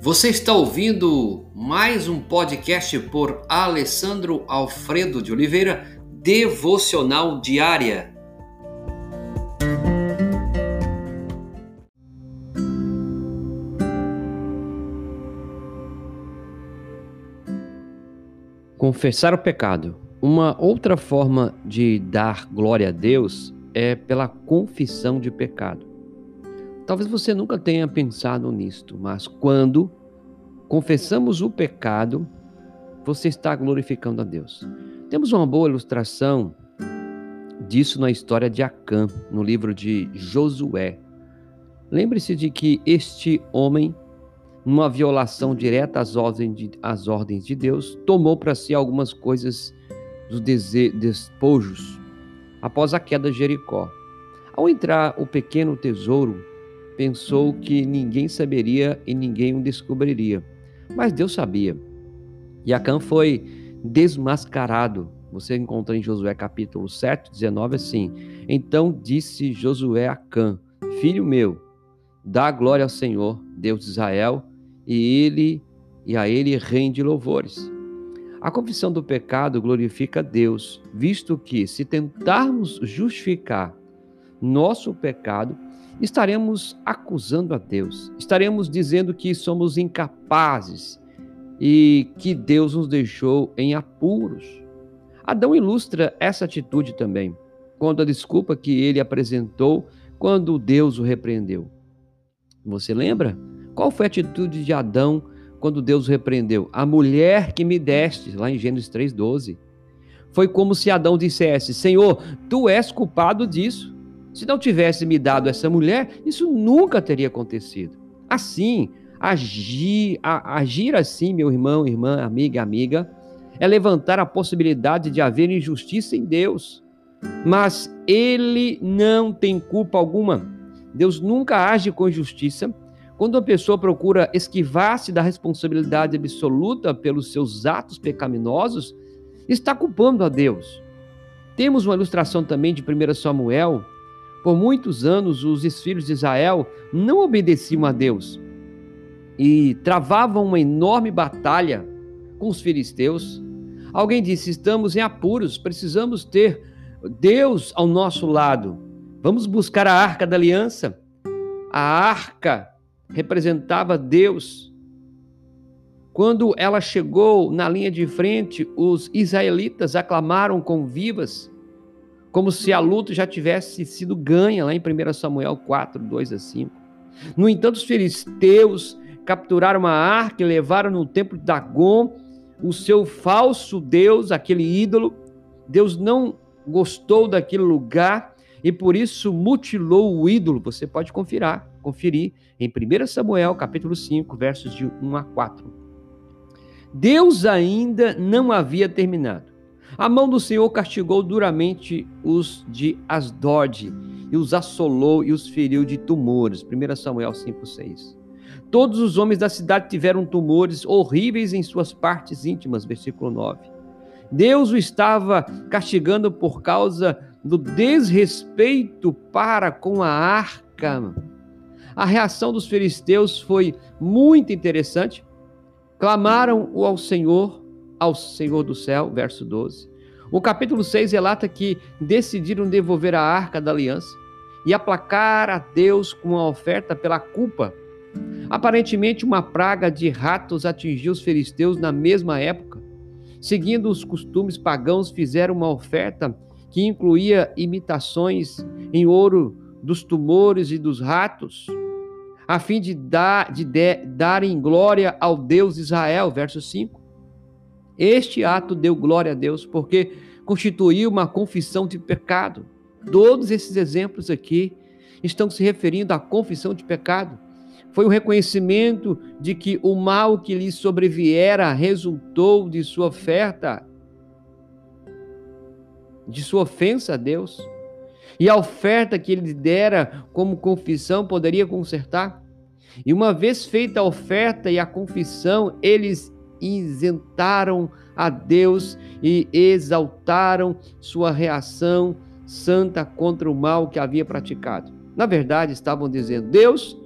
Você está ouvindo mais um podcast por Alessandro Alfredo de Oliveira, Devocional Diária. Confessar o pecado. Uma outra forma de dar glória a Deus é pela confissão de pecado. Talvez você nunca tenha pensado nisto, mas quando confessamos o pecado, você está glorificando a Deus. Temos uma boa ilustração disso na história de Acã, no livro de Josué. Lembre-se de que este homem, numa violação direta às ordens de, às ordens de Deus, tomou para si algumas coisas dos despojos após a queda de Jericó. Ao entrar o pequeno tesouro pensou que ninguém saberia e ninguém o descobriria. Mas Deus sabia. E Acã foi desmascarado. Você encontra em Josué capítulo 7, 19 assim: Então disse Josué a Acã: Filho meu, dá glória ao Senhor, Deus de Israel, e ele e a ele rende louvores. A confissão do pecado glorifica Deus, visto que se tentarmos justificar nosso pecado, estaremos acusando a Deus, estaremos dizendo que somos incapazes e que Deus nos deixou em apuros. Adão ilustra essa atitude também, quando a desculpa que ele apresentou quando Deus o repreendeu. Você lembra? Qual foi a atitude de Adão quando Deus o repreendeu? A mulher que me deste, lá em Gênesis 3,12. Foi como se Adão dissesse: Senhor, tu és culpado disso. Se não tivesse me dado essa mulher, isso nunca teria acontecido. Assim, agir, agir assim, meu irmão, irmã, amiga, amiga, é levantar a possibilidade de haver injustiça em Deus. Mas ele não tem culpa alguma. Deus nunca age com injustiça. Quando uma pessoa procura esquivar-se da responsabilidade absoluta pelos seus atos pecaminosos, está culpando a Deus. Temos uma ilustração também de 1 Samuel por muitos anos, os filhos de Israel não obedeciam a Deus e travavam uma enorme batalha com os filisteus. Alguém disse: Estamos em apuros, precisamos ter Deus ao nosso lado. Vamos buscar a arca da aliança. A arca representava Deus. Quando ela chegou na linha de frente, os israelitas aclamaram com vivas como se a luta já tivesse sido ganha lá em 1 Samuel 4, 2 a 5. No entanto, os filisteus capturaram uma arca e levaram no templo de Dagon o seu falso Deus, aquele ídolo. Deus não gostou daquele lugar e por isso mutilou o ídolo. Você pode conferir, conferir em 1 Samuel capítulo 5, versos de 1 a 4. Deus ainda não havia terminado. A mão do Senhor castigou duramente os de Asdod, e os assolou e os feriu de tumores. 1 Samuel 5,6. Todos os homens da cidade tiveram tumores horríveis em suas partes íntimas. Versículo 9. Deus o estava castigando por causa do desrespeito para com a arca. A reação dos filisteus foi muito interessante. Clamaram ao Senhor ao Senhor do céu, verso 12. O capítulo 6 relata que decidiram devolver a arca da aliança e aplacar a Deus com a oferta pela culpa. Aparentemente, uma praga de ratos atingiu os filisteus na mesma época. Seguindo os costumes pagãos, fizeram uma oferta que incluía imitações em ouro dos tumores e dos ratos, a fim de, dar, de, de darem glória ao Deus Israel. Verso 5. Este ato deu glória a Deus porque constituiu uma confissão de pecado. Todos esses exemplos aqui estão se referindo à confissão de pecado. Foi o reconhecimento de que o mal que lhe sobreviera resultou de sua oferta, de sua ofensa a Deus. E a oferta que ele dera como confissão poderia consertar. E uma vez feita a oferta e a confissão, eles isentaram a Deus e exaltaram sua reação santa contra o mal que havia praticado. Na verdade, estavam dizendo: Deus,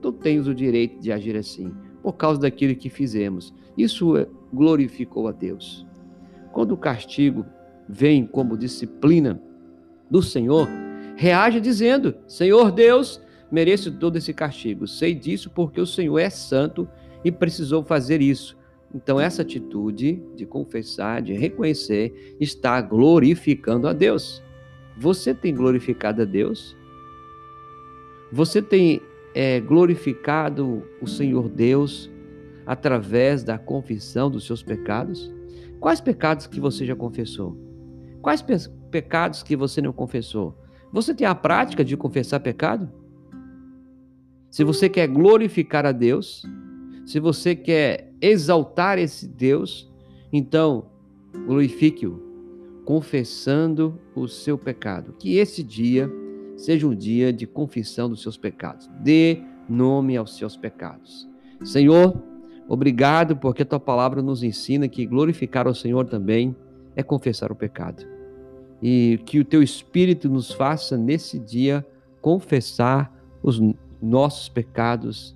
tu tens o direito de agir assim, por causa daquilo que fizemos. Isso é, glorificou a Deus. Quando o castigo vem como disciplina do Senhor, reage dizendo: Senhor Deus, mereço todo esse castigo. Sei disso porque o Senhor é santo e precisou fazer isso. Então, essa atitude de confessar, de reconhecer, está glorificando a Deus. Você tem glorificado a Deus? Você tem é, glorificado o Senhor Deus através da confissão dos seus pecados? Quais pecados que você já confessou? Quais pe pecados que você não confessou? Você tem a prática de confessar pecado? Se você quer glorificar a Deus, se você quer exaltar esse Deus, então glorifique-o, confessando o seu pecado. Que esse dia seja um dia de confissão dos seus pecados. Dê nome aos seus pecados. Senhor, obrigado porque tua palavra nos ensina que glorificar ao Senhor também é confessar o pecado. E que o teu espírito nos faça nesse dia confessar os nossos pecados